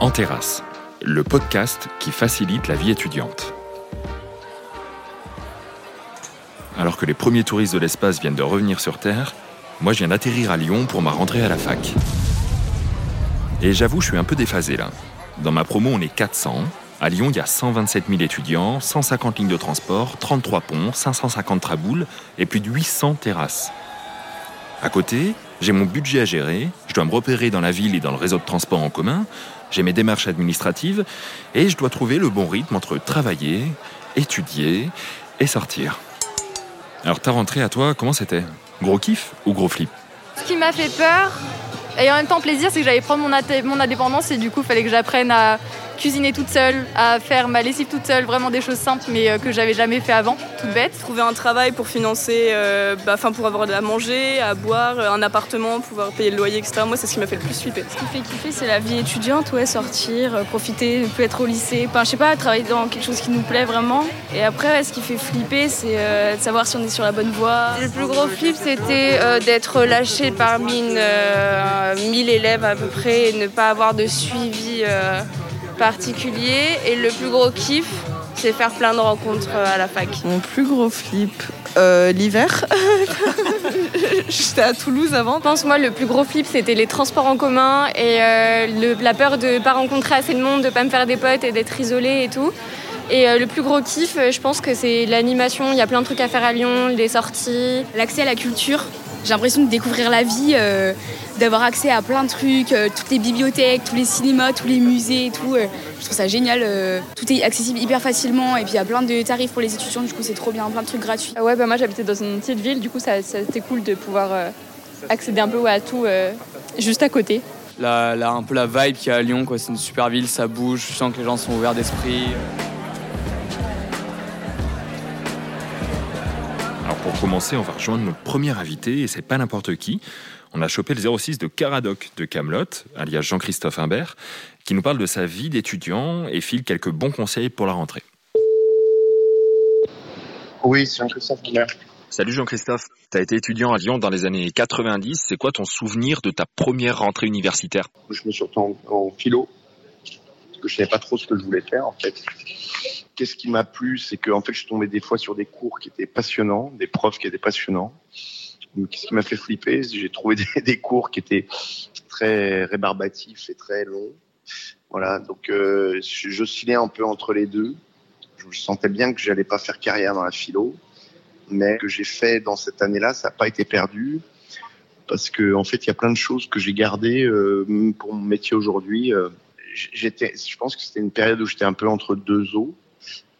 En terrasse, le podcast qui facilite la vie étudiante. Alors que les premiers touristes de l'espace viennent de revenir sur Terre, moi je viens d'atterrir à Lyon pour ma rentrée à la fac. Et j'avoue, je suis un peu déphasé là. Dans ma promo, on est 400. À Lyon, il y a 127 000 étudiants, 150 lignes de transport, 33 ponts, 550 traboules et plus de 800 terrasses. À côté, j'ai mon budget à gérer, je dois me repérer dans la ville et dans le réseau de transport en commun, j'ai mes démarches administratives et je dois trouver le bon rythme entre travailler, étudier et sortir. Alors ta rentrée à toi, comment c'était? Gros kiff ou gros flip? Ce qui m'a fait peur et en même temps plaisir, c'est que j'allais prendre mon, indépendance et du coup, il fallait que j'apprenne à cuisiner toute seule, à faire ma lessive toute seule, vraiment des choses simples mais euh, que j'avais jamais fait avant, toute bête. Trouver un travail pour financer, euh, bah, enfin pour avoir à manger, à boire, euh, un appartement, pouvoir payer le loyer, etc. Moi, c'est ce qui m'a fait le plus flipper. Ce qui fait kiffer, c'est la vie étudiante, ouais, sortir, profiter, peut être au lycée, enfin je sais pas, travailler dans quelque chose qui nous plaît vraiment. Et après, ce qui fait flipper, c'est de savoir si on est sur la bonne voie. Le plus gros flip, c'était d'être lâché parmi une, 1000 élèves à peu près et ne pas avoir de suivi particulier et le plus gros kiff, c'est faire plein de rencontres euh, à la fac. Mon plus gros flip, euh, l'hiver. J'étais à Toulouse avant. Je pense moi le plus gros flip c'était les transports en commun et euh, la peur de ne pas rencontrer assez de monde, de pas me faire des potes et d'être isolé et tout. Et le plus gros kiff, je pense que c'est l'animation. Il y a plein de trucs à faire à Lyon, les sorties. L'accès à la culture. J'ai l'impression de découvrir la vie d'avoir accès à plein de trucs, euh, toutes les bibliothèques, tous les cinémas, tous les musées et tout. Euh, je trouve ça génial. Euh, tout est accessible hyper facilement et puis il y a plein de tarifs pour les étudiants, du coup c'est trop bien, plein de trucs gratuits. Ah ouais, bah moi j'habitais dans une petite ville, du coup ça, c'était cool de pouvoir accéder un peu à tout juste à côté. La, un peu la vibe qu'il y a à Lyon, quoi. c'est une super ville, ça bouge, je sens que les gens sont ouverts d'esprit. Pour commencer, on va rejoindre notre premier invité et c'est pas n'importe qui on a chopé le 06 de Caradoc de Camelot, alias Jean-Christophe Imbert, qui nous parle de sa vie d'étudiant et file quelques bons conseils pour la rentrée. Oui, c'est Jean-Christophe Imbert. Salut Jean-Christophe, tu as été étudiant à Lyon dans les années 90. C'est quoi ton souvenir de ta première rentrée universitaire? Je me suis retrouvé en, philo, que je savais pas trop ce que je voulais faire en fait. Qu'est-ce qui m'a plu, c'est que en fait, je tombais des fois sur des cours qui étaient passionnants, des profs qui étaient passionnants. Qu'est-ce qui m'a fait flipper J'ai trouvé des, cours qui étaient très rébarbatifs et très longs. Voilà, donc euh, j'oscillais un peu entre les deux. Je sentais bien que j'allais pas faire carrière dans la philo, mais que j'ai fait dans cette année-là, ça n'a pas été perdu parce que en fait, il y a plein de choses que j'ai gardées euh, pour mon métier aujourd'hui. Euh, j'étais, je pense que c'était une période où j'étais un peu entre deux eaux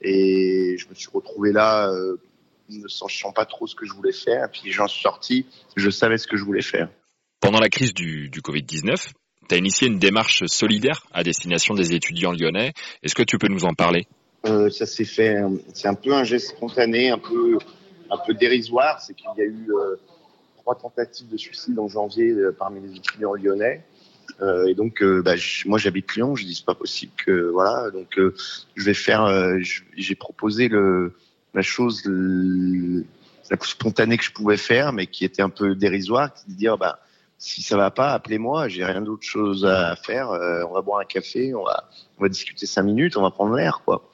et je me suis retrouvé là euh, ne sachant pas trop ce que je voulais faire. Et puis j'en suis sorti, je savais ce que je voulais faire. Pendant la crise du, du Covid-19, tu as initié une démarche solidaire à destination des étudiants lyonnais. Est-ce que tu peux nous en parler? Euh, Ça s'est fait, c'est un peu un geste spontané, un peu, un peu dérisoire. C'est qu'il y a eu euh, trois tentatives de suicide en janvier euh, parmi les étudiants lyonnais. Euh, et donc, euh, bah, moi, j'habite Lyon. Je dis c'est pas possible que voilà. Donc, euh, je vais faire. j'ai proposé le la chose la plus spontanée que je pouvais faire, mais qui était un peu dérisoire, qui de dire bah si ça va pas, appelez-moi, j'ai rien d'autre chose à faire. On va boire un café, on va on va discuter cinq minutes, on va prendre l'air quoi.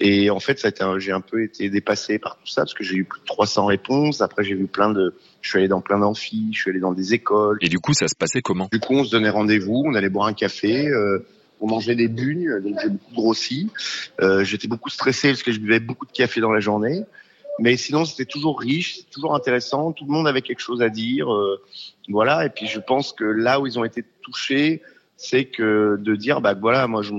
Et en fait, ça j'ai un peu été dépassé par tout ça parce que j'ai eu plus de 300 réponses. Après, j'ai vu plein de, je suis allé dans plein d'amphis, je suis allé dans des écoles. Et du coup, ça se passait comment? Du coup, on se donnait rendez-vous, on allait boire un café. Euh, on mangeait des bugnes, donc j'ai beaucoup grossi. Euh, J'étais beaucoup stressé parce que je buvais beaucoup de café dans la journée. Mais sinon, c'était toujours riche, toujours intéressant. Tout le monde avait quelque chose à dire. Euh, voilà. Et puis, je pense que là où ils ont été touchés, c'est que de dire, bah voilà, moi, je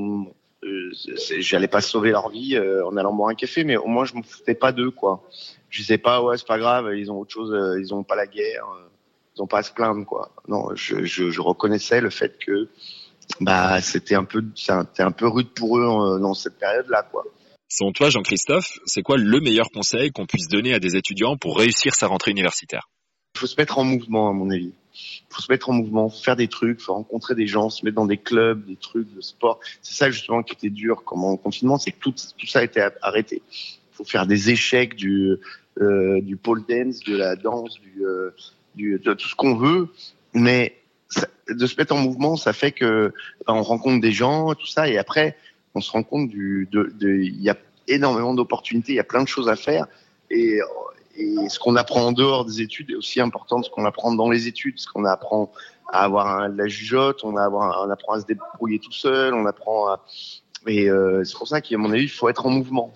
j'allais pas sauver leur vie euh, en allant boire un café, mais au moins je me foutais pas d'eux, quoi. Je disais pas, ouais, c'est pas grave, ils ont autre chose, euh, ils ont pas la guerre, ils ont pas à se plaindre, quoi. Non, je, je, je reconnaissais le fait que bah c'était un peu c'était un peu rude pour eux euh, dans cette période-là, quoi. Selon toi, Jean-Christophe, c'est quoi le meilleur conseil qu'on puisse donner à des étudiants pour réussir sa rentrée universitaire? Il faut se mettre en mouvement, à mon avis. Faut se mettre en mouvement, faire des trucs, faut rencontrer des gens, se mettre dans des clubs, des trucs de sport. C'est ça justement qui était dur comme en confinement, c'est que tout, ça a été arrêté. Il faut faire des échecs du, euh, du pole dance, de la danse, euh, de tout ce qu'on veut, mais de se mettre en mouvement, ça fait que ben, on rencontre des gens, tout ça, et après, on se rend compte du, de, il y a énormément d'opportunités, il y a plein de choses à faire, et ce qu'on apprend en dehors des études est aussi important que ce qu'on apprend dans les études, ce qu'on apprend à avoir un, la jugeote, on, a avoir on apprend à se débrouiller tout seul, on apprend à, et euh, c'est pour ça qu'à mon avis, il faut être en mouvement.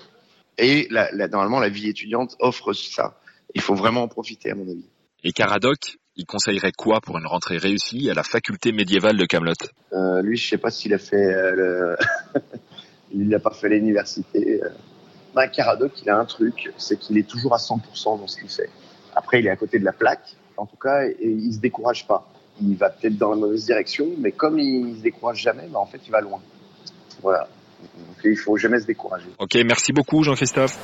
Et la, la, normalement, la vie étudiante offre ça. Il faut vraiment en profiter, à mon avis. Et Caradoc, il conseillerait quoi pour une rentrée réussie à la faculté médiévale de Camelot? Euh, Lui, je sais pas s'il a fait euh, le... il n'a pas fait l'université. Bah, Caradoc, il a un truc, c'est qu'il est toujours à 100% dans ce qu'il fait. Après, il est à côté de la plaque, en tout cas, et il se décourage pas. Il va peut-être dans la mauvaise direction, mais comme il se décourage jamais, bah, en fait, il va loin. Voilà. Donc, il faut jamais se décourager. Ok, merci beaucoup, Jean-Christophe.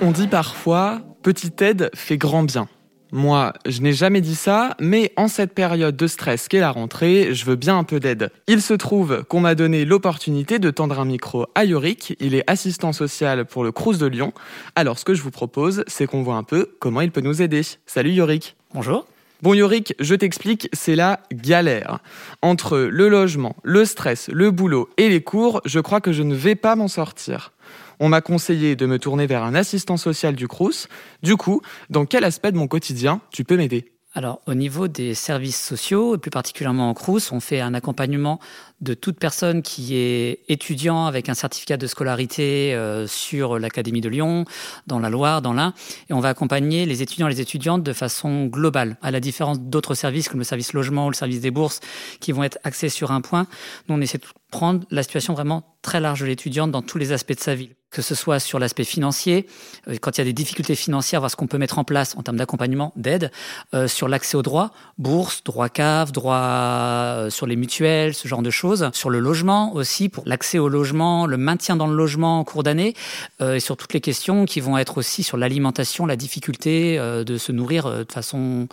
On dit parfois, petite aide fait grand bien. Moi, je n'ai jamais dit ça, mais en cette période de stress qu'est la rentrée, je veux bien un peu d'aide. Il se trouve qu'on m'a donné l'opportunité de tendre un micro à Yorick. Il est assistant social pour le Crous de Lyon. Alors, ce que je vous propose, c'est qu'on voit un peu comment il peut nous aider. Salut Yorick. Bonjour. Bon Yorick, je t'explique, c'est la galère. Entre le logement, le stress, le boulot et les cours, je crois que je ne vais pas m'en sortir on m'a conseillé de me tourner vers un assistant social du Crous. Du coup, dans quel aspect de mon quotidien tu peux m'aider? Alors, au niveau des services sociaux, et plus particulièrement en Crous, on fait un accompagnement de toute personne qui est étudiant avec un certificat de scolarité euh, sur l'Académie de Lyon, dans la Loire, dans l'Ain, et on va accompagner les étudiants et les étudiantes de façon globale, à la différence d'autres services comme le service logement ou le service des bourses qui vont être axés sur un point. Nous, on essaie de prendre la situation vraiment très large de l'étudiante dans tous les aspects de sa vie que ce soit sur l'aspect financier, euh, quand il y a des difficultés financières, voir ce qu'on peut mettre en place en termes d'accompagnement, d'aide, euh, sur l'accès aux droits, bourse, droit cave, droit euh, sur les mutuelles, ce genre de choses, sur le logement aussi, pour l'accès au logement, le maintien dans le logement en cours d'année, et sur toutes les questions qui vont être aussi sur l'alimentation, la difficulté de se nourrir de façon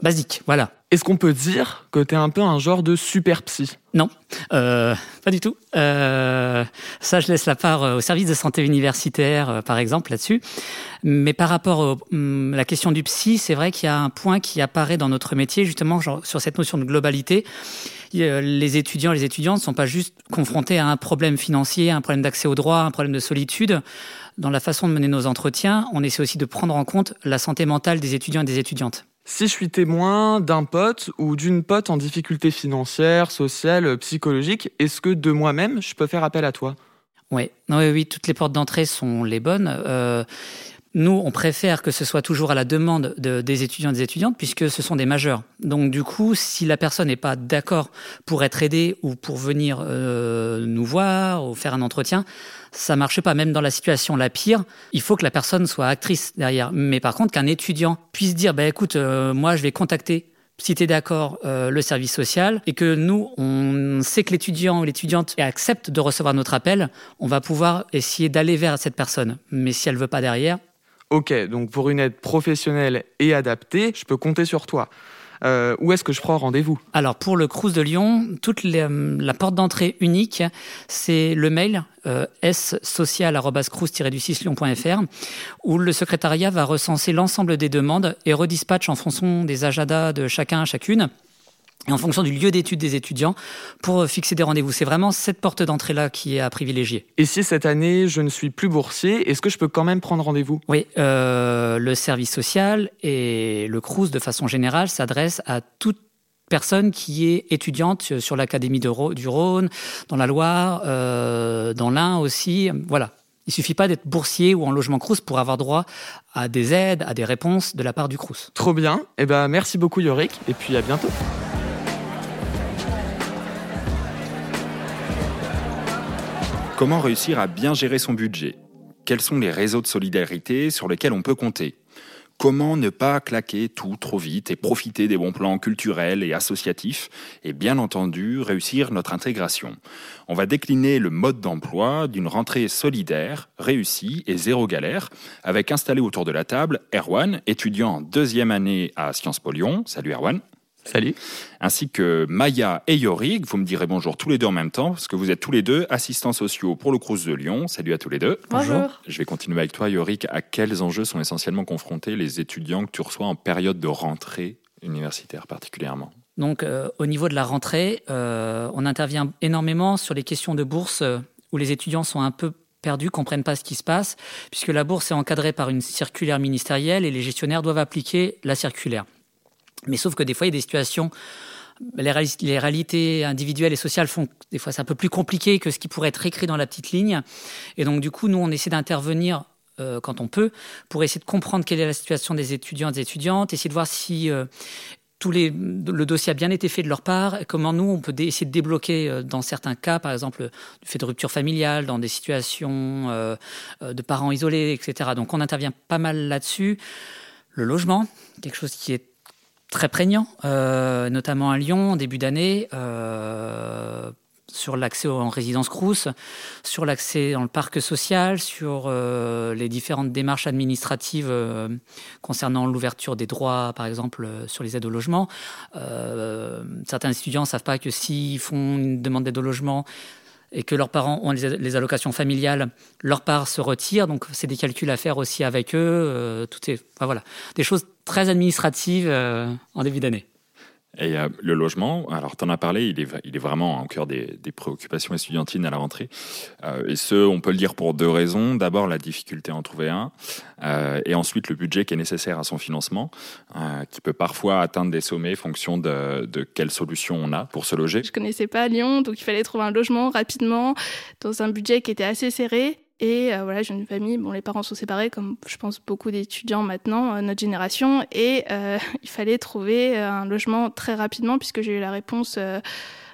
basique. Voilà. Est-ce qu'on peut dire que tu es un peu un genre de super psy? Non, euh, pas du tout. Euh, ça, je laisse la part euh, au service de santé universitaire, par exemple, là-dessus. Mais par rapport à hum, la question du psy, c'est vrai qu'il y a un point qui apparaît dans notre métier, justement, genre, sur cette notion de globalité. Les étudiants et les étudiantes ne sont pas juste confrontés à un problème financier, un problème d'accès au droit, un problème de solitude. Dans la façon de mener nos entretiens, on essaie aussi de prendre en compte la santé mentale des étudiants et des étudiantes. Si je suis témoin d'un pote ou d'une pote en difficulté financière, sociale, psychologique, est-ce que de moi-même, je peux faire appel à toi? Oui, oui, oui, toutes les portes d'entrée sont les bonnes. Euh, nous, on préfère que ce soit toujours à la demande des étudiants et des étudiantes, puisque ce sont des majeurs. Donc, du coup, si la personne n'est pas d'accord pour être aidée ou pour venir euh, nous voir ou faire un entretien, ça marche pas. Même dans la situation la pire, il faut que la personne soit actrice derrière. Mais par contre, qu'un étudiant puisse dire, bah écoute, euh, moi, je vais contacter si tu es d'accord, euh, le service social, et que nous, on sait que l'étudiant ou l'étudiante accepte de recevoir notre appel, on va pouvoir essayer d'aller vers cette personne. Mais si elle veut pas derrière, Ok, donc pour une aide professionnelle et adaptée, je peux compter sur toi. Euh, où est-ce que je prends rendez-vous? Alors pour le Crous de Lyon, toute la porte d'entrée unique, c'est le mail euh, s-social-du-6lyon.fr où le secrétariat va recenser l'ensemble des demandes et redispatche en fonction des agendas de chacun à chacune et en fonction du lieu d'étude des étudiants pour fixer des rendez-vous. C'est vraiment cette porte d'entrée-là qui est à privilégier. Et si cette année, je ne suis plus boursier, est-ce que je peux quand même prendre rendez-vous? Oui, euh, le service social et le CRUS, de façon générale, s'adresse à toute personne qui est étudiante sur l'Académie du Rhône, dans la Loire, euh, dans l'Ain aussi. Voilà. Il suffit pas d'être boursier ou en logement Crous pour avoir droit à des aides, à des réponses de la part du Crous. Trop bien. Eh ben, merci beaucoup Yorick et puis à bientôt. Comment réussir à bien gérer son budget? Quels sont les réseaux de solidarité sur lesquels on peut compter? Comment ne pas claquer tout trop vite et profiter des bons plans culturels et associatifs et bien entendu réussir notre intégration? On va décliner le mode d'emploi d'une rentrée solidaire, réussie et zéro galère avec installé autour de la table Erwan, étudiant en deuxième année à Sciences Po Lyon. Salut Erwan. Salut. Ainsi que Maya et Yorick. Vous me direz bonjour tous les deux en même temps, parce que vous êtes tous les deux assistants sociaux pour le Crous de Lyon. Salut à tous les deux. Bonjour. Je vais continuer avec toi, Yorick. À quels enjeux sont essentiellement confrontés les étudiants que tu reçois en période de rentrée universitaire particulièrement? Donc, euh, au niveau de la rentrée, euh, on intervient énormément sur les questions de bourse euh, où les étudiants sont un peu perdus, comprennent pas ce qui se passe, puisque la bourse est encadrée par une circulaire ministérielle et les gestionnaires doivent appliquer la circulaire. Mais sauf que des fois, il y a des situations, les, réali- les réalités individuelles et sociales font des fois c'est un peu plus compliqué que ce qui pourrait être écrit dans la petite ligne. Et donc, du coup, nous, on essaie d'intervenir euh, quand on peut pour essayer de comprendre quelle est la situation des étudiants et des étudiantes, essayer de voir si euh, tous les, le dossier a bien été fait de leur part, comment nous, on peut essayer de débloquer euh, dans certains cas, par exemple, du fait de rupture familiale, dans des situations de parents isolés, etc. Donc on intervient pas mal là-dessus. Le logement, quelque chose qui est très prégnant, euh, notamment à Lyon début d'année, euh, sur l'accès en résidence Crous, sur l'accès dans le parc social, sur euh, les différentes démarches administratives concernant l'ouverture des droits, par exemple, sur les aides au logement. Certains étudiants ne savent pas que s'ils font une demande d'aide au logement et que leurs parents ont les, allocations familiales, leur part se retire. Donc, c'est des calculs à faire aussi avec eux. Euh, tout est, enfin, voilà, des choses très administratives euh, en début d'année. Et euh, le logement, alors tu en as parlé, il est, il est vraiment au cœur des, des préoccupations estudiantines à la rentrée. Euh, et ce, on peut le dire pour deux raisons. D'abord, la difficulté à en trouver un, euh, et ensuite le budget qui est nécessaire à son financement, euh, qui peut parfois atteindre des sommets fonction de, de quelle solution on a pour se loger. Je connaissais pas Lyon, donc il fallait trouver un logement rapidement dans un budget qui était assez serré. Et euh, voilà, j'ai une famille, bon, les parents sont séparés, comme je pense beaucoup d'étudiants maintenant, euh, notre génération, et euh, il fallait trouver euh, un logement très rapidement, puisque j'ai eu la réponse euh,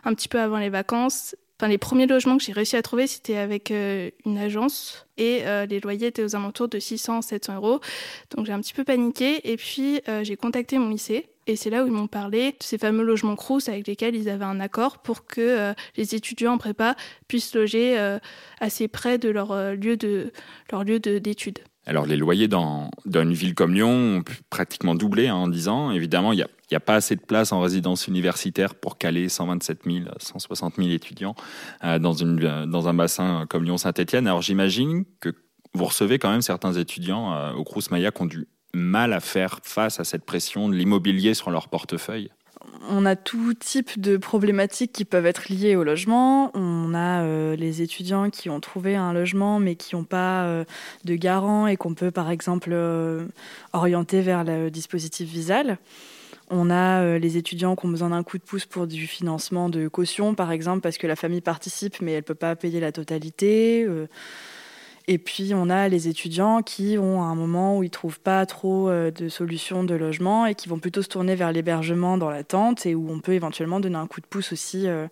un petit peu avant les vacances. Enfin, les premiers logements que j'ai réussi à trouver, c'était avec euh, une agence, et les loyers étaient aux alentours de 600-700 euros. Donc j'ai un petit peu paniqué, et puis j'ai contacté mon lycée, et c'est là où ils m'ont parlé de ces fameux logements Crous avec lesquels ils avaient un accord pour que euh, les étudiants en prépa puissent loger euh, assez près de leur euh, lieu de leur lieu de- d'études. Alors les loyers dans, dans une ville comme Lyon ont pratiquement doublé hein, en 10 ans. Évidemment, il n'y a, y a pas assez de place en résidence universitaire pour caler 127 000, 160 000 étudiants dans, une, dans un bassin comme Lyon-Saint-Etienne. Alors j'imagine que vous recevez quand même certains étudiants au Crous Maya qui ont du mal à faire face à cette pression de l'immobilier sur leur portefeuille. On a tout type de problématiques qui peuvent être liées au logement. On a euh, les étudiants qui ont trouvé un logement mais qui n'ont pas euh, de garant et qu'on peut par exemple euh, orienter vers le dispositif Visal. On a les étudiants qui ont besoin d'un coup de pouce pour du financement de caution, par exemple, parce que la famille participe mais elle ne peut pas payer la totalité. Et puis on a les étudiants qui ont un moment où ils trouvent pas trop euh, de solutions de logement et qui vont plutôt se tourner vers l'hébergement dans la tente et où on peut éventuellement donner un coup de pouce aussi euh,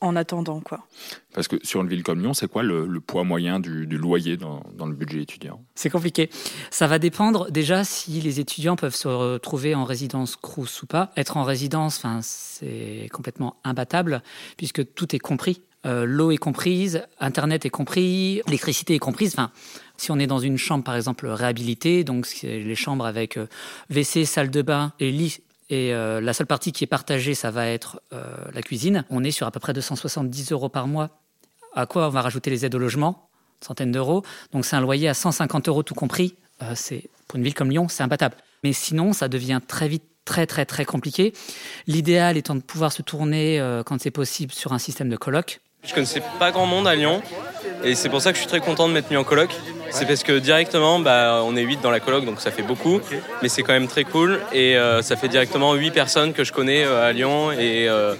en attendant quoi. Parce que sur une ville comme Lyon, c'est quoi le, le poids moyen du, du loyer dans, dans le budget étudiant? C'est compliqué. Ça va dépendre déjà si les étudiants peuvent se retrouver en résidence Crous ou pas. Être en résidence, enfin, c'est complètement imbattable puisque tout est compris. Euh, L'eau est comprise, Internet est compris, l'électricité est comprise. Enfin, si on est dans une chambre, par exemple, réhabilitée, donc c'est les chambres avec euh, WC, salle de bain et lit. Et euh, la seule partie qui est partagée, ça va être euh, la cuisine. On est sur à peu près 270 euros par mois. À quoi on va rajouter les aides au logement? Centaines d'euros. Donc c'est un loyer à 150 euros tout compris. Euh, c'est pour une ville comme Lyon, c'est imbattable. Mais sinon, ça devient très vite très très très compliqué. L'idéal étant de pouvoir se tourner euh, quand c'est possible sur un système de coloc. Je connaissais pas grand monde à Lyon et c'est pour ça que je suis très content de m'être mis en coloc. C'est parce que directement, bah, on est 8 dans la coloc, donc ça fait beaucoup, mais c'est quand même très cool. Et euh, ça fait directement 8 personnes que je connais euh, à Lyon et, euh,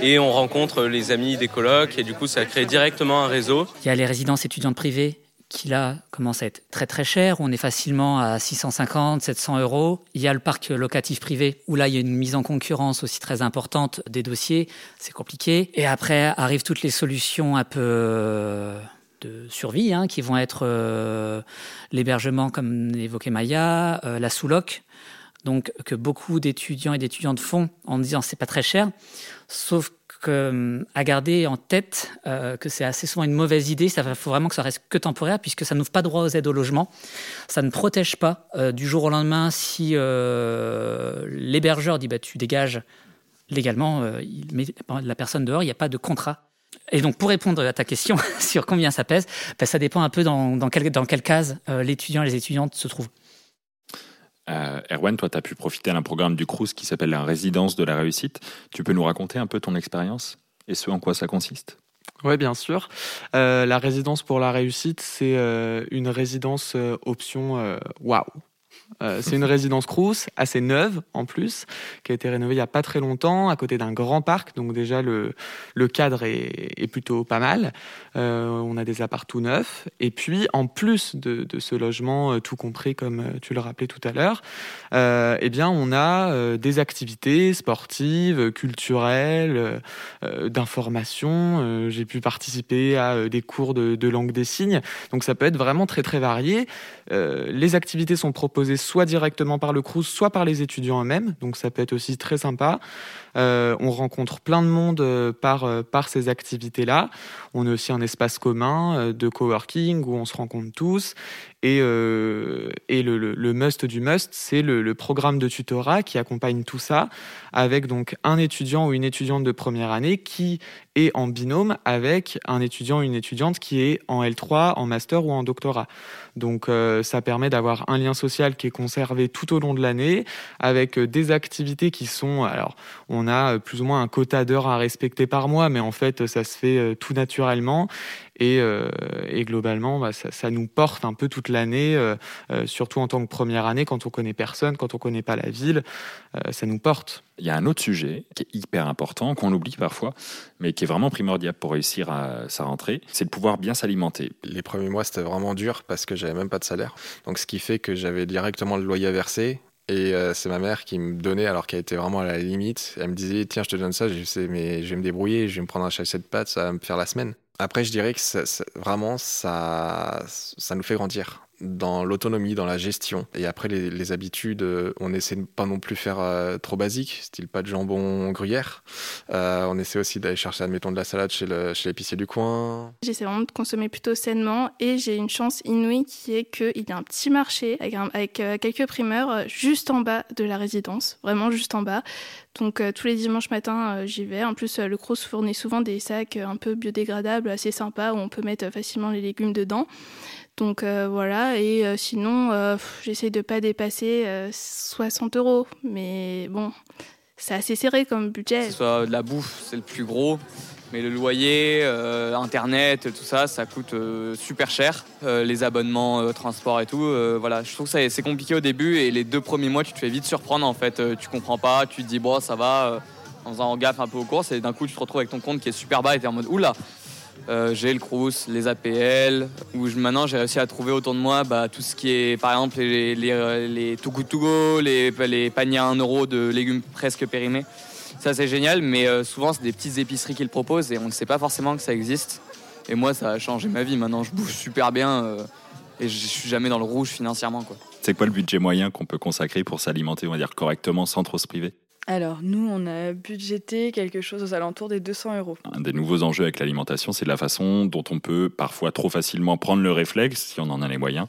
et on rencontre les amis des colocs et du coup ça crée directement un réseau. Il y a les résidences étudiantes privées qui là commencent à être très très chères. On est facilement à 650, 700 euros. Il y a le parc locatif privé où là il y a une mise en concurrence aussi très importante des dossiers. C'est compliqué. Et après arrivent toutes les solutions un peu euh, de survie hein, qui vont être euh, l'hébergement comme évoquait Maya, euh, la sous-loc. Donc que beaucoup d'étudiants et d'étudiantes font en disant c'est pas très cher, sauf que, à garder en tête euh, que c'est assez souvent une mauvaise idée. Ça faut vraiment que ça reste que temporaire puisque ça n'ouvre pas droit aux aides au logement. Ça ne protège pas euh, du jour au lendemain si euh, l'hébergeur dit bah tu dégages légalement, il met la personne dehors, il n'y a pas de contrat. Et donc, pour répondre à ta question sur combien ça pèse, ben, ça dépend un peu dans, dans, quelle, dans quelle case l'étudiant et les étudiantes se trouvent. Erwan, toi, tu as pu profiter d'un programme du CRUS qui s'appelle la résidence de la réussite. Tu peux nous raconter un peu ton expérience et ce en quoi ça consiste? Oui, bien sûr. Euh, la résidence pour la réussite, c'est euh, une résidence euh, option waouh. Euh, c'est une résidence Crous, assez neuve en plus, qui a été rénovée il n'y a pas très longtemps, à côté d'un grand parc. Donc déjà, le, le cadre est, est, plutôt pas mal. Euh, on a des apparts tout neufs. Et puis, en plus de, de ce logement euh, tout compris, comme tu le rappelais tout à l'heure, eh bien, on a des activités sportives, culturelles, d'information. J'ai pu participer à des cours de, de langue des signes. Donc ça peut être vraiment très très varié. les activités sont proposées soit directement par le Crous, soit par les étudiants eux-mêmes. Donc ça peut être aussi très sympa. Euh, on rencontre plein de monde euh, par, euh, par ces activités-là. On a aussi un espace commun de coworking où on se rencontre tous. Et, euh, le, must du must, c'est le, programme de tutorat qui accompagne tout ça, avec donc un étudiant ou une étudiante de première année qui est en binôme avec un étudiant ou une étudiante qui est en L3, en master ou en doctorat. Donc euh, ça permet d'avoir un lien social qui est conservé tout au long de l'année, avec des activités qui sont, alors on a plus ou moins un quota d'heures à respecter par mois, mais en fait ça se fait euh, tout naturellement. Et, euh, et globalement, bah, ça, ça, nous porte un peu toute l'année, euh, euh, surtout en tant que première année, quand on connaît personne, quand on connaît pas la ville, euh, ça nous porte. Il y a un autre sujet qui est hyper important, qu'on oublie parfois, mais qui est vraiment primordial pour réussir à sa rentrée, c'est de pouvoir bien s'alimenter. Les premiers mois, c'était vraiment dur parce que j'avais même pas de salaire. Donc, ce qui fait que j'avais directement le loyer à verser, et euh, c'est ma mère qui me donnait, alors qu'elle était vraiment à la limite. Elle me disait Tiens, je te donne ça. Je disais Mais je vais me débrouiller, je vais me prendre un chassé de pâtes, ça va me faire la semaine. Après, je dirais que vraiment, ça, ça nous fait grandir dans l'autonomie, dans la gestion. Et après, les, habitudes, on essaie de pas non plus faire euh, trop basique, style pas de jambon gruyère. Euh, on essaie aussi d'aller chercher, admettons, de la salade chez l'épicier du coin. J'essaie vraiment de consommer plutôt sainement et j'ai une chance inouïe qui est qu'il y a un petit marché avec, euh, quelques primeurs euh, juste en bas de la résidence, vraiment juste en bas. Donc euh, tous les dimanches matins, j'y vais. En plus, le Crous fournit souvent des sacs un peu biodégradables, assez sympas, où on peut mettre facilement les légumes dedans. Donc euh, voilà, et euh, sinon, euh, j'essaie de pas dépasser 60 euros. Mais bon, c'est assez serré comme budget. Que ce soit de la bouffe, c'est le plus gros. Mais le loyer, Internet, tout ça, ça coûte super cher. Les abonnements, transport et tout, voilà. Je trouve que c'est compliqué au début et les deux premiers mois, tu te fais vite surprendre en fait. tu comprends pas, tu te dis, bon, ça va, en faisant gaffe un peu aux courses et d'un coup, tu te retrouves avec ton compte qui est super bas et tu es en mode, oula, euh, j'ai le Crous, les APL, où je, maintenant j'ai réussi à trouver autour de moi bah, tout ce qui est, par exemple, les, les, les Good To Go, les, paniers à 1 euro de légumes presque périmés. Ça c'est génial, mais euh, souvent c'est des petites épiceries qu'ils proposent et on ne sait pas forcément que ça existe. Et moi ça a changé ma vie, maintenant je bouffe super bien euh, et je suis jamais dans le rouge financièrement. C'est quoi le budget moyen qu'on peut consacrer pour s'alimenter, on va dire, correctement sans trop se priver? Alors, nous, on a budgété quelque chose aux alentours des 200 euros. Un des nouveaux enjeux avec l'alimentation, c'est la façon dont on peut parfois trop facilement prendre le réflexe, si on en a les moyens,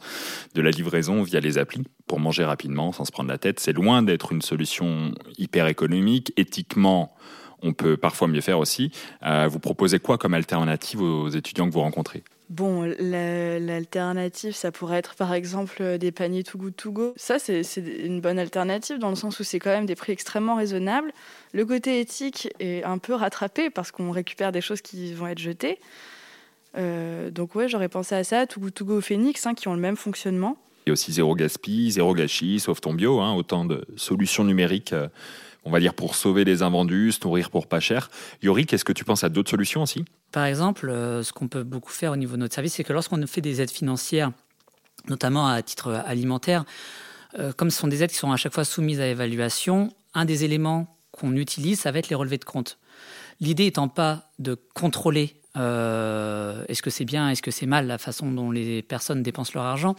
de la livraison via les applis pour manger rapidement sans se prendre la tête. C'est loin d'être une solution hyper économique. Éthiquement, on peut parfois mieux faire aussi. Euh, vous proposez quoi comme alternative aux étudiants que vous rencontrez? Bon, l'alternative, ça pourrait être par exemple des paniers Too Good To Go. Ça, c'est une bonne alternative dans le sens où c'est quand même des prix extrêmement raisonnables. Le côté éthique est un peu rattrapé parce qu'on récupère des choses qui vont être jetées. Euh, donc ouais, j'aurais pensé à ça, Too Good To Go Phoenix, hein, qui ont le même fonctionnement. Il y a aussi zéro gaspille, zéro gâchis, sauf ton bio, hein, autant de solutions numériques. Euh on va dire pour sauver les invendus, se nourrir pour pas cher. Yorick, est-ce que tu penses à d'autres solutions aussi? Par exemple, euh, ce qu'on peut beaucoup faire au niveau de notre service, c'est que lorsqu'on fait des aides financières, notamment à titre alimentaire, euh, comme ce sont des aides qui sont à chaque fois soumises à évaluation, un des éléments qu'on utilise, ça va être les relevés de compte. L'idée étant pas de contrôler euh, est-ce que c'est bien, est-ce que c'est mal la façon dont les personnes dépensent leur argent,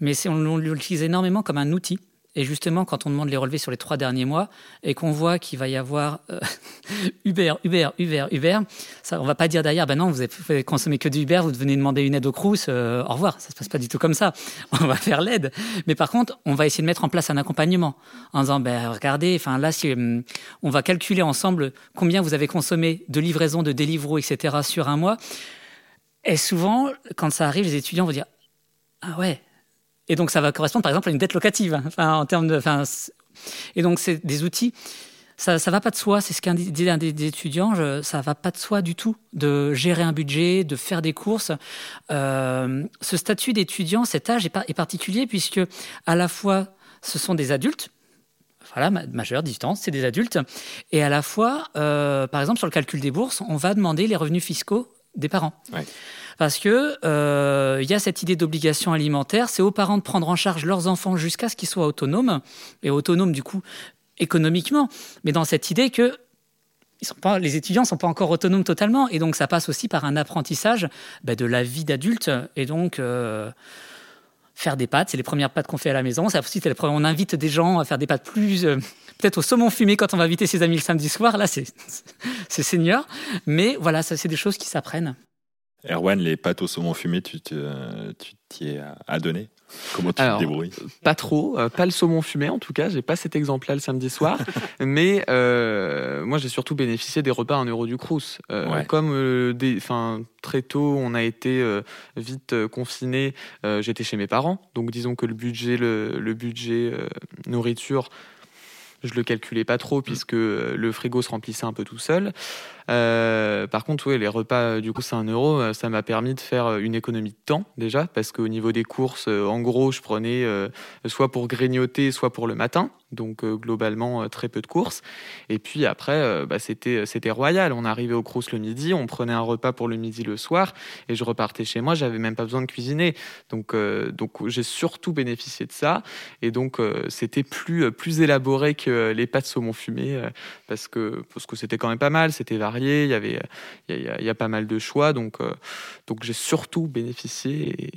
mais on l'utilise énormément comme un outil Et justement, quand on demande les relevés sur les trois derniers mois et qu'on voit qu'il va y avoir euh, Uber, Uber, Uber, Uber, ça, on va pas dire derrière, ben non, vous avez consommé que du Uber, vous devenez demander une aide au Crous, euh, au revoir. Ça se passe pas du tout comme ça. On va faire l'aide. Mais par contre, on va essayer de mettre en place un accompagnement en disant, ben regardez, enfin là, si, hum, on va calculer ensemble combien vous avez consommé de livraison, de Deliveroo, etc. sur un mois. Et souvent, quand ça arrive, les étudiants vont dire, ah ouais, et donc, ça va correspondre, par exemple, à une dette locative. Enfin, en termes de, et donc, c'est des outils. Ça, ne va pas de soi. C'est ce qu'un dit un des, étudiants. Je, ça va pas de soi du tout de gérer un budget, de faire des courses. Euh, ce statut d'étudiant, cet âge est, est, particulier puisque à la fois, ce sont des adultes. Voilà, majeurs, 18 ans, c'est des adultes. Et à la fois, euh, par exemple, sur le calcul des bourses, on va demander les revenus fiscaux des parents. Ouais parce que euh, il y a cette idée d'obligation alimentaire. C'est aux parents de prendre en charge leurs enfants jusqu'à ce qu'ils soient autonomes et autonomes du coup économiquement, mais dans cette idée que ils sont pas, les étudiants ne sont pas encore autonomes totalement, et donc ça passe aussi par un apprentissage bah, de la vie d'adulte, et donc euh, faire des pâtes, c'est les premières pâtes qu'on fait à la maison. Ça aussi, on invite des gens à faire des pâtes plus, euh, peut-être au saumon fumé quand on va inviter ses amis le samedi soir. Là, c'est seigneur, mais voilà, ça c'est des choses qui s'apprennent. Erwan, les pâtes au saumon fumé, tu t'y es adonné Comment tu te débrouilles? Pas trop, euh, pas le saumon fumé en tout cas, j'ai pas cet exemple-là le samedi soir, mais euh, moi j'ai surtout bénéficié des repas à 1 euro du Crous. Euh, comme des, très tôt on a été vite confiné, j'étais chez mes parents, donc disons que le budget, le, le budget nourriture, je le calculais pas trop puisque le frigo se remplissait un peu tout seul. Euh, par contre, oui, les repas, du coup, c'est un euro. Euh, ça m'a permis de faire euh, une économie de temps déjà, parce qu'au niveau des courses, en gros, je prenais soit pour grignoter, soit pour le matin. Donc globalement, très peu de courses. Et puis après, bah, c'était royal. On arrivait au Crous le midi, on prenait un repas pour le midi le soir, et je repartais chez moi. J'avais même pas besoin de cuisiner. Donc donc j'ai surtout bénéficié de ça. Et donc c'était plus plus élaboré que les pâtes saumon fumé, parce que parce que c'était quand même pas mal. C'était varié il y avait, il y, a, pas mal de choix, donc, euh, donc j'ai surtout bénéficié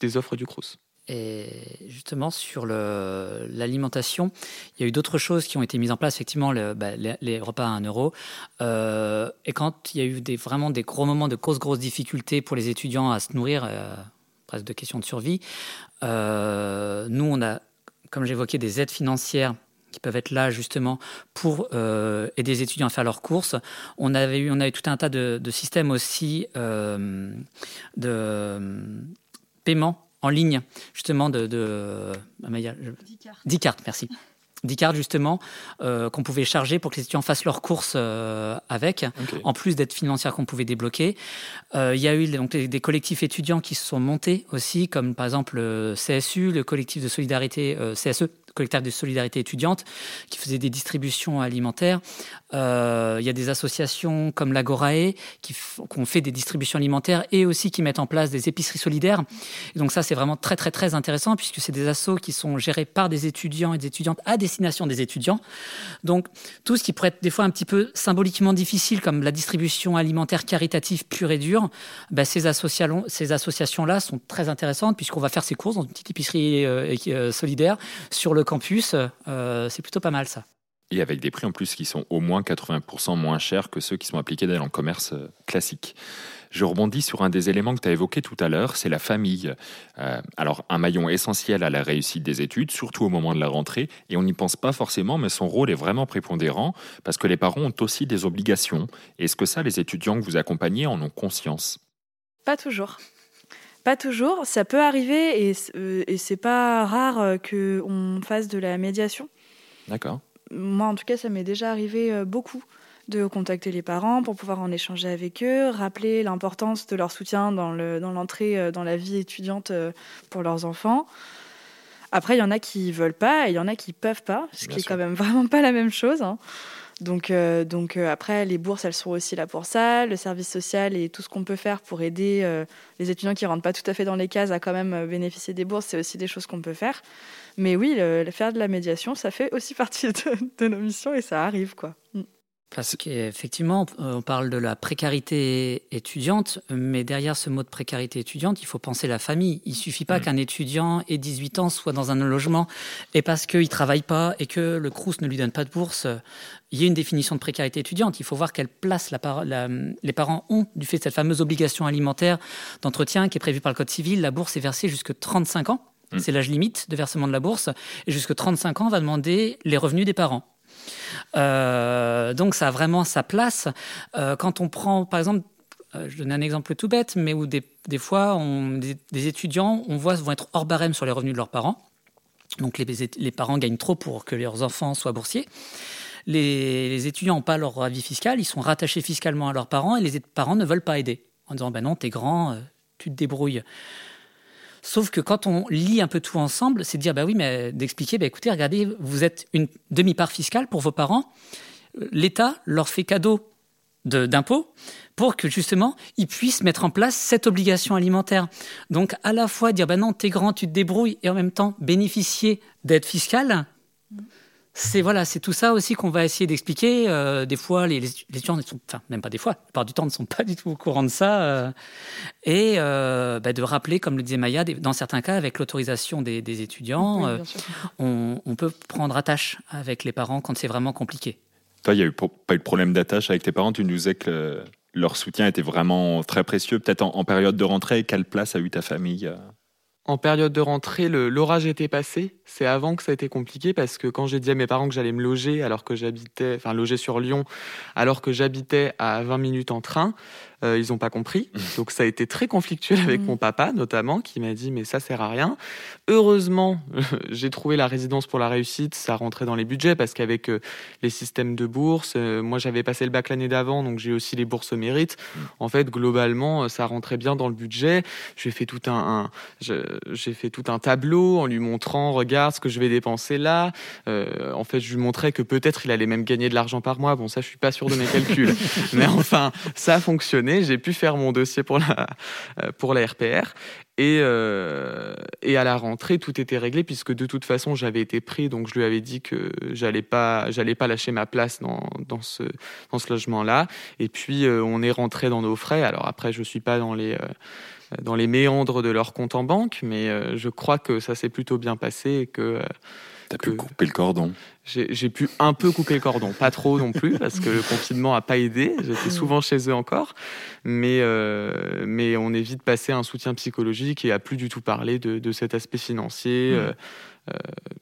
des offres du Crous. Et justement, sur l'alimentation, il y a eu d'autres choses qui ont été mises en place, effectivement, bah, les, repas à 1 euro. Euh, et quand il y a eu vraiment des gros moments de grosses, grosses difficultés pour les étudiants à se nourrir, euh, presque de questions de survie, nous, on a, comme j'évoquais, des aides financières qui peuvent être là justement pour euh, aider les étudiants à faire leurs courses. On avait eu, on avait tout un tas de, systèmes aussi euh, de paiement en ligne, justement de, de ah, 10 cartes. merci. 10 cartes justement euh, qu'on pouvait charger pour que les étudiants fassent leurs courses avec, en plus d'être financières qu'on pouvait débloquer. Il y a eu donc, des, collectifs étudiants qui se sont montés aussi, comme par exemple le CSU, le collectif de solidarité CSE, collectif de solidarité étudiante qui faisait des distributions alimentaires. Euh, il y a des associations comme l'Agorae qui, ont fait des distributions alimentaires et aussi qui mettent en place des épiceries solidaires. Donc ça, c'est vraiment très très très intéressant puisque c'est des assos qui sont gérés par des étudiants et des étudiantes à destination des étudiants. Donc tout ce qui pourrait être des fois un petit peu symboliquement difficile comme la distribution alimentaire caritative pure et dure, ben, ces associations ces associations-là sont très intéressantes puisqu'on va faire ses courses dans une petite épicerie euh, euh, solidaire sur le campus. c'est plutôt pas mal ça et avec des prix en plus qui sont au moins 80% moins chers que ceux qui sont appliqués dans le commerce euh, classique. Je rebondis sur un des éléments que tu as évoqué tout à l'heure, c'est la famille. Euh, alors, un maillon essentiel à la réussite des études, surtout au moment de la rentrée, et on n'y pense pas forcément, mais son rôle est vraiment prépondérant, parce que les parents ont aussi des obligations. Est-ce que ça, les étudiants que vous accompagnez en ont conscience? Pas toujours. Pas toujours, ça peut arriver et, euh, et c'est pas rare qu'on fasse de la médiation. D'accord moi, en tout cas, ça m'est déjà arrivé euh, beaucoup de contacter les parents pour pouvoir en échanger avec eux, rappeler l'importance de leur soutien dans l'entrée dans, euh, dans la vie étudiante euh, pour leurs enfants. Après, il y en a qui veulent pas et il y en a qui peuvent pas, ce qui est quand même vraiment pas la même chose. Hein. Donc, donc après, les bourses, elles sont aussi là pour ça. Le service social et tout ce qu'on peut faire pour aider les étudiants qui rentrent pas tout à fait dans les cases à quand même bénéficier des bourses, c'est aussi des choses qu'on peut faire. Mais oui, faire de la médiation, ça fait aussi partie de, nos missions et ça arrive, quoi. Mm. Parce qu'effectivement, on parle de la précarité étudiante, mais derrière ce mot de précarité étudiante, il faut penser la famille. Il suffit pas mm. qu'un étudiant ait 18 ans, soit dans un logement, et parce qu'il travaille pas et que le Crous ne lui donne pas de bourse, il y a une définition de précarité étudiante. Il faut voir quelle place les parents ont du fait de cette fameuse obligation alimentaire d'entretien qui est prévue par le Code civil. La bourse est versée jusque 35 ans. Mm. C'est l'âge limite de versement de la bourse. Et jusque 35 ans, on va demander les revenus des parents. Euh, donc ça a vraiment sa place. Euh, quand on prend, par exemple, euh, je donne un exemple tout bête, mais où des, fois, des, étudiants, on voit, vont être hors barème sur les revenus de leurs parents. Donc les, les parents gagnent trop pour que leurs enfants soient boursiers. Les, étudiants n'ont pas leur avis fiscal, ils sont rattachés fiscalement à leurs parents et les parents ne veulent pas aider en disant ben non, t'es grand, tu te débrouilles. Sauf que quand on lit un peu tout ensemble, c'est de dire, bah oui, mais d'expliquer, bah écoutez, regardez, vous êtes une demi-part fiscale pour vos parents. L'État leur fait cadeau d'impôts pour que justement ils puissent mettre en place cette obligation alimentaire. Donc à la fois dire, bah non, t'es grand, tu te débrouilles, et en même temps bénéficier d'aide fiscale c'est voilà, c'est tout ça aussi qu'on va essayer d'expliquer. Euh, des fois, les, les, étudiants ne sont, enfin même pas des fois, la plupart du temps ne sont pas du tout au courant de ça, euh, et euh, bah, de rappeler, comme le disait Maya, dans certains cas, avec l'autorisation des, étudiants, on, peut prendre attache avec les parents quand c'est vraiment compliqué. Toi, il n'y a eu pas eu de problème d'attache avec tes parents? Tu nous disais que leur soutien était vraiment très précieux. Peut-être en, en, période de rentrée, quelle place a eu ta famille en période de rentrée, l'orage était passé. C'est avant que ça a été compliqué parce que quand j'ai dit à mes parents que j'allais me loger alors que j'habitais, enfin loger sur Lyon, alors que j'habitais à 20 minutes en train, euh, ils n'ont pas compris. Donc ça a été très conflictuel avec mmh. mon papa notamment qui m'a dit mais ça sert à rien. Heureusement, j'ai trouvé la résidence pour la réussite, ça rentrait dans les budgets parce qu'avec euh, les systèmes de bourse, euh, moi j'avais passé le bac l'année d'avant donc j'ai aussi les bourses mérite. Mmh. En fait, globalement, ça rentrait bien dans le budget. J'ai fait tout un, j'ai fait tout un tableau en lui montrant regarde ce que je vais dépenser là. en fait, je lui montrais que peut-être il allait même gagner de l'argent par mois. Bon, ça je suis pas sûr de mes calculs. mais enfin, ça a j'ai pu faire mon dossier pour la, euh, pour la RPR. Et, euh, et à la rentrée, tout était réglé puisque de toute façon, j'avais été pris, donc je lui avais dit que j'allais pas, pas lâcher ma place dans, dans ce, dans ce logement-là. Et puis, euh, on est rentré dans nos frais. Alors après, je suis pas dans les, dans les méandres de leur compte en banque, mais je crois que ça s'est plutôt bien passé et que T'as pu couper le cordon. J'ai pu un peu couper le cordon, pas trop non plus, parce que le confinement a pas aidé. J'étais souvent chez eux encore, mais euh, mais on est vite passé à un soutien psychologique et à plus du tout parler de, de cet aspect financier euh, euh,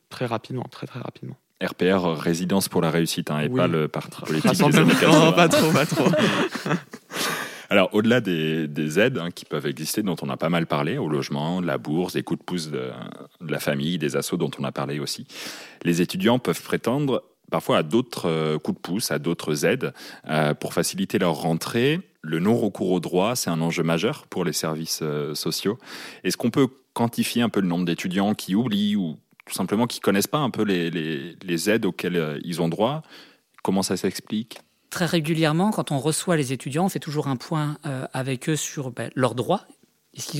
très rapidement, très très rapidement. RPR, résidence pour la réussite, hein, et pas le parti politique des Non, pas trop, pas trop. Alors, au-delà des, aides hein, qui peuvent exister, dont on a pas mal parlé, au logement, la bourse, des coups de pouce de, la famille, des assos dont on a parlé aussi, les étudiants peuvent prétendre parfois à d'autres euh, coups de pouce, à d'autres aides euh, pour faciliter leur rentrée. Le non-recours au droit, c'est un enjeu majeur pour les services euh, sociaux. Est-ce qu'on peut quantifier un peu le nombre d'étudiants qui oublient ou tout simplement qui connaissent pas un peu les aides auxquelles ils ont droit? Comment ça s'explique? Très régulièrement, quand on reçoit les étudiants, on fait toujours un point euh, avec eux sur ben, leurs droits.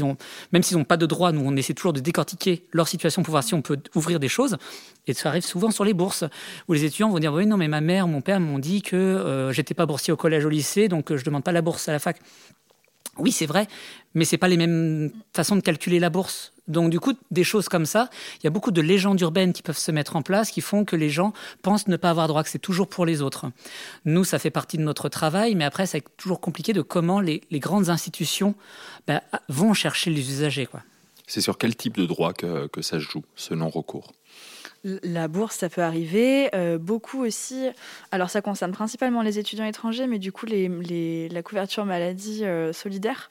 ont, même s'ils n'ont pas de droits, nous, on essaie toujours de décortiquer leur situation pour voir si on peut ouvrir des choses. Et ça arrive souvent sur les bourses, où les étudiants vont dire Oui, non, mais ma mère, mon père m'ont dit que euh, j'étais pas boursier au collège, au lycée, donc euh, je demande pas la bourse à la fac. Oui, c'est vrai, mais c'est pas les mêmes façons de calculer la bourse. Donc du coup, des choses comme ça, il y a beaucoup de légendes urbaines qui peuvent se mettre en place, qui font que les gens pensent ne pas avoir droit, que c'est toujours pour les autres. Nous, ça fait partie de notre travail, mais après, c'est toujours compliqué de comment les, grandes institutions ben, vont chercher les usagers. C'est sur quel type de droit que, ça se joue, ce non-recours la bourse, ça peut arriver. Euh, beaucoup aussi. Alors, ça concerne principalement les étudiants étrangers, mais du coup, la couverture maladie euh, solidaire,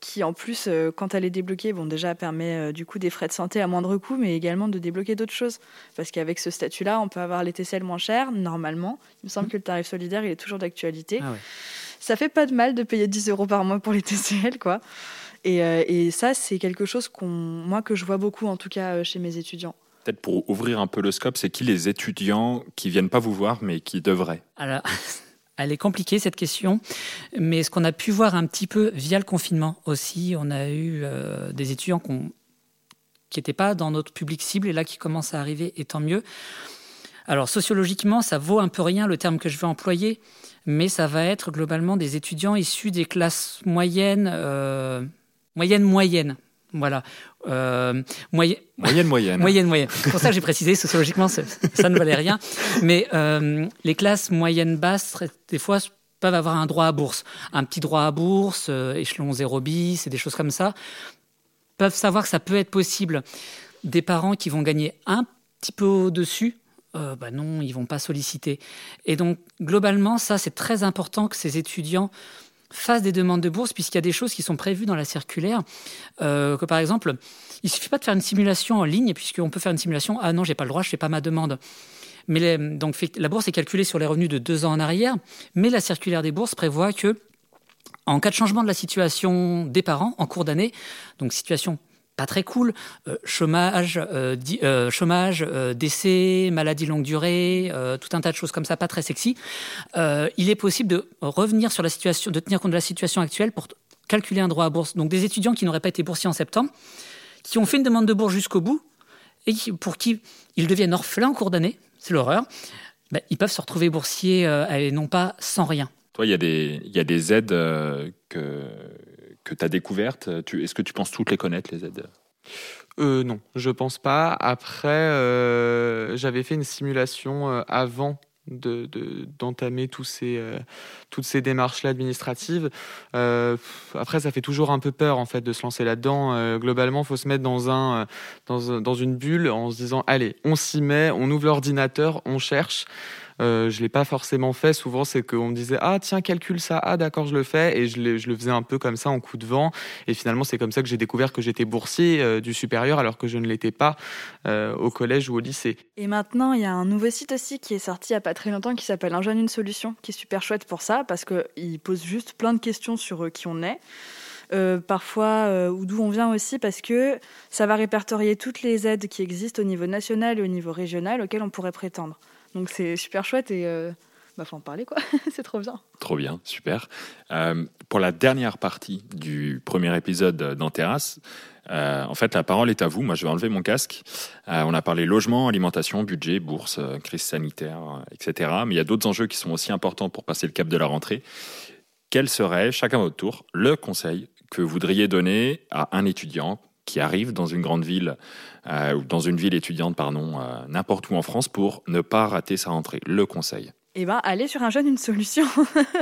qui en plus, euh, quand elle est débloquée, bon, déjà permet du coup des frais de santé à moindre coût, mais également de débloquer d'autres choses. Parce qu'avec ce statut-là, on peut avoir les TCL moins chers, normalement. Il me semble mmh. que le tarif solidaire, il est toujours d'actualité. Ah ça fait pas de mal de payer 10 euros par mois pour les TCL, quoi. Et, et ça, c'est quelque chose qu'on, moi, que je vois beaucoup, en tout cas, chez mes étudiants. Peut-être pour ouvrir un peu le scope, c'est qui les étudiants qui viennent pas vous voir mais qui devraient? Alors, elle est compliquée cette question, mais ce qu'on a pu voir un petit peu via le confinement aussi, on a eu euh, des étudiants qui n'étaient pas dans notre public cible et là qui commencent à arriver, et tant mieux. Alors sociologiquement, ça vaut un peu rien le terme que je vais employer, mais ça va être globalement des étudiants issus des classes moyennes, euh, moyennes, moyennes. Voilà. Euh, moyenne, moyenne, moyenne. moyenne, moyenne. C'est pour ça que j'ai précisé, sociologiquement, ça ne valait rien. Mais euh, les classes moyennes, basses, des fois, peuvent avoir un droit à bourse. Un petit droit à bourse, euh, échelon 0 bis, et des choses comme ça, peuvent savoir que ça peut être possible. Des parents qui vont gagner un petit peu au-dessus, euh, bah non, ils vont pas solliciter. Et donc, globalement, ça, c'est très important que ces étudiants fassent des demandes de bourse, puisqu'il y a des choses qui sont prévues dans la circulaire. Euh, que par exemple, il suffit pas de faire une simulation en ligne, puisqu'on peut faire une simulation. Ah non, j'ai pas le droit, je fais pas ma demande. Mais donc la bourse est calculée sur les revenus de deux ans en arrière, mais la circulaire des bourses prévoit que en cas de changement de la situation des parents en cours d'année, donc situation pas très cool, euh, chômage, euh, euh, chômage, décès, maladie longue durée, tout un tas de choses comme ça, pas très sexy. il est possible de revenir sur la situation, de tenir compte de la situation actuelle pour calculer un droit à bourse. Donc des étudiants qui n'auraient pas été boursiers en septembre, qui ont fait une demande de bourse jusqu'au bout et pour qui ils deviennent orphelins en cours d'année, c'est l'horreur. Ben, ils peuvent se retrouver boursiers et non pas sans rien. Toi, il y a des aides que, que tu as découvertes Est-ce que tu penses toutes les connaître, les aides? Euh, non, je pense pas. Après, euh, j'avais fait une simulation euh, avant de, d'entamer tous ces, euh, toutes ces démarches-là administratives. après, ça fait toujours un peu peur en fait de se lancer là-dedans. globalement, il faut se mettre dans, un, dans une bulle en se disant allez, on s'y met, on ouvre l'ordinateur, on cherche. Euh, je l'ai pas forcément fait. Souvent, c'est qu'on me disait ah tiens calcule ça, ah d'accord je le fais et je, le faisais un peu comme ça en coup de vent. Et finalement, c'est comme ça que j'ai découvert que j'étais boursier euh, du supérieur alors que je ne l'étais pas euh, au collège ou au lycée. Et maintenant, il y a un nouveau site aussi qui est sorti il y a pas très longtemps qui s'appelle Un jeune une solution, qui est super chouette pour ça parce qu'il pose juste plein de questions sur qui on est. parfois ou d'où on vient aussi, parce que ça va répertorier toutes les aides qui existent au niveau national et au niveau régional auxquelles on pourrait prétendre. Donc c'est super chouette et euh, bah, faut en parler quoi. c'est trop bien. Trop bien, super. Euh, pour la dernière partie du premier épisode d'En Terrasse, euh, en fait, la parole est à vous. Moi, je vais enlever mon casque. On a parlé logement, alimentation, budget, bourse, crise sanitaire, etc. Mais il y a d'autres enjeux qui sont aussi importants pour passer le cap de la rentrée. Quel serait, chacun à votre tour, le conseil que vous voudriez donner à un étudiant qui arrive dans une grande ville euh, ou dans une ville étudiante, pardon, euh, n'importe où en France pour ne pas rater sa rentrée Le conseil Eh bien, aller sur un jeune, une solution.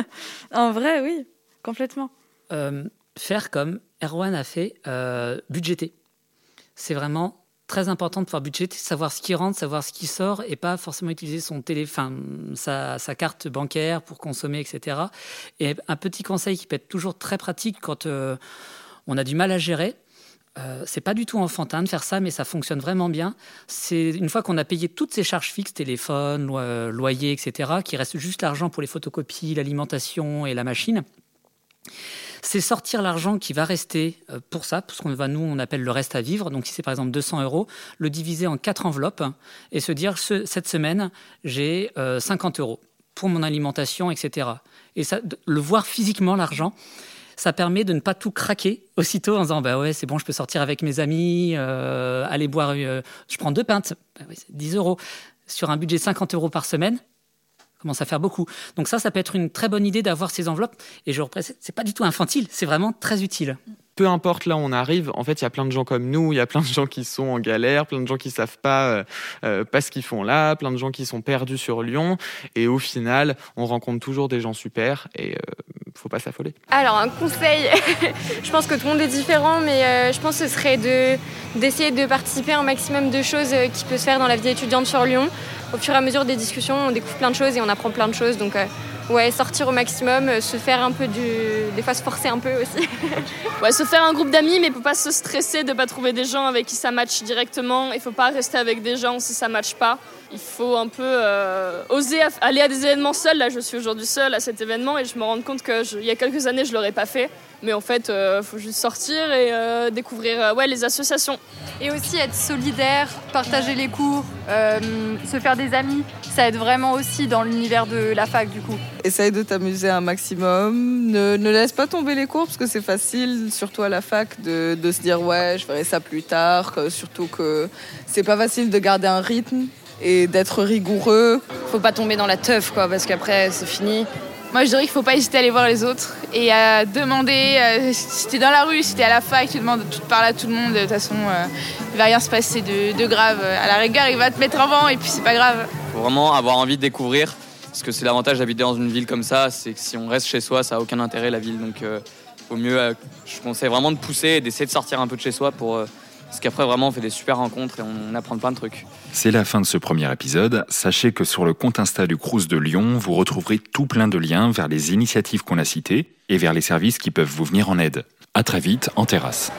en vrai, oui, complètement. Euh, faire comme Erwan a fait, budgéter. C'est vraiment très important de pouvoir budgéter, savoir ce qui rentre, savoir ce qui sort et pas forcément utiliser son téléphone, sa, sa, carte bancaire pour consommer, etc. Et un petit conseil qui peut être toujours très pratique quand on a du mal à gérer, euh, c'est pas du tout enfantin de faire ça, mais ça fonctionne vraiment bien. C'est une fois qu'on a payé toutes ces charges fixes, téléphone, loyer, etc., qu'il reste juste l'argent pour les photocopies, l'alimentation et la machine. C'est sortir l'argent qui va rester euh, pour ça, pour ce qu'on va nous on appelle le reste à vivre. Donc si c'est par exemple 200 euros, le diviser en quatre enveloppes et se dire cette semaine j'ai 50 euh, euros pour mon alimentation, etc. Et ça, le voir physiquement l'argent, ça permet de ne pas tout craquer aussitôt en disant bah ouais c'est bon je peux sortir avec mes amis euh, aller boire euh, je prends deux pintes. Bah oui, 10 euros. Sur un budget de 50 euros par semaine commence à faire beaucoup. Donc ça ça peut être une très bonne idée d'avoir ces enveloppes. Et je représente c'est pas du tout infantile c'est vraiment très utile peu importe là où on arrive, en fait, il y a plein de gens comme nous, il y a plein de gens qui sont en galère, plein de gens qui savent pas, euh, euh, pas ce qu'ils font là, plein de gens qui sont perdus sur Lyon. Et au final, on rencontre toujours des gens super et euh, faut pas s'affoler. Alors, un conseil, je pense que tout le monde est différent, mais je pense que ce serait de, d'essayer de participer à un maximum de choses qui peut se faire dans la vie étudiante sur Lyon. Au fur et à mesure des discussions, on découvre plein de choses et on apprend plein de choses. Donc, ouais, sortir au maximum, euh, se faire un peu du. des fois se forcer un peu aussi. ouais, se faire un groupe d'amis, mais faut pas se stresser de pas trouver des gens avec qui ça matche directement. Il faut pas rester avec des gens si ça matche pas. Il faut un peu euh, oser aller à des événements seuls. Là, je suis aujourd'hui seule à cet événement et je me rends compte qu'il y a quelques années, je l'aurais pas fait. Mais en fait, il euh, faut juste sortir et découvrir ouais, les associations. Et aussi être solidaire, partager les cours, se faire des amis ça aide vraiment aussi dans l'univers de la fac du coup. Essaye de t'amuser un maximum. Ne, laisse pas tomber les cours parce que c'est facile, surtout à la fac, de, se dire ouais, je ferai ça plus tard. surtout que c'est pas facile de garder un rythme et d'être rigoureux. Faut pas tomber dans la teuf, quoi, parce qu'après, c'est fini. Moi, je dirais qu'il faut pas hésiter à aller voir les autres et à demander. euh, si t'es dans la rue, si t'es à la fac, tu demandes, tu te parles à tout le monde. De toute façon, euh, il va rien se passer de, de grave. À la rigueur, il va te mettre avant et puis c'est pas grave. faut vraiment avoir envie de découvrir. Parce que c'est l'avantage d'habiter dans une ville comme ça, c'est que si on reste chez soi, ça n'a aucun intérêt la ville. Donc euh, faut mieux, euh, je conseille vraiment de pousser et d'essayer de sortir un peu de chez soi pour. Parce qu'après, vraiment, on fait des super rencontres et on apprend plein de trucs. C'est la fin de ce premier épisode. Sachez que sur le compte Insta du Crous de Lyon, vous retrouverez tout plein de liens vers les initiatives qu'on a citées et vers les services qui peuvent vous venir en aide. À très vite en terrasse.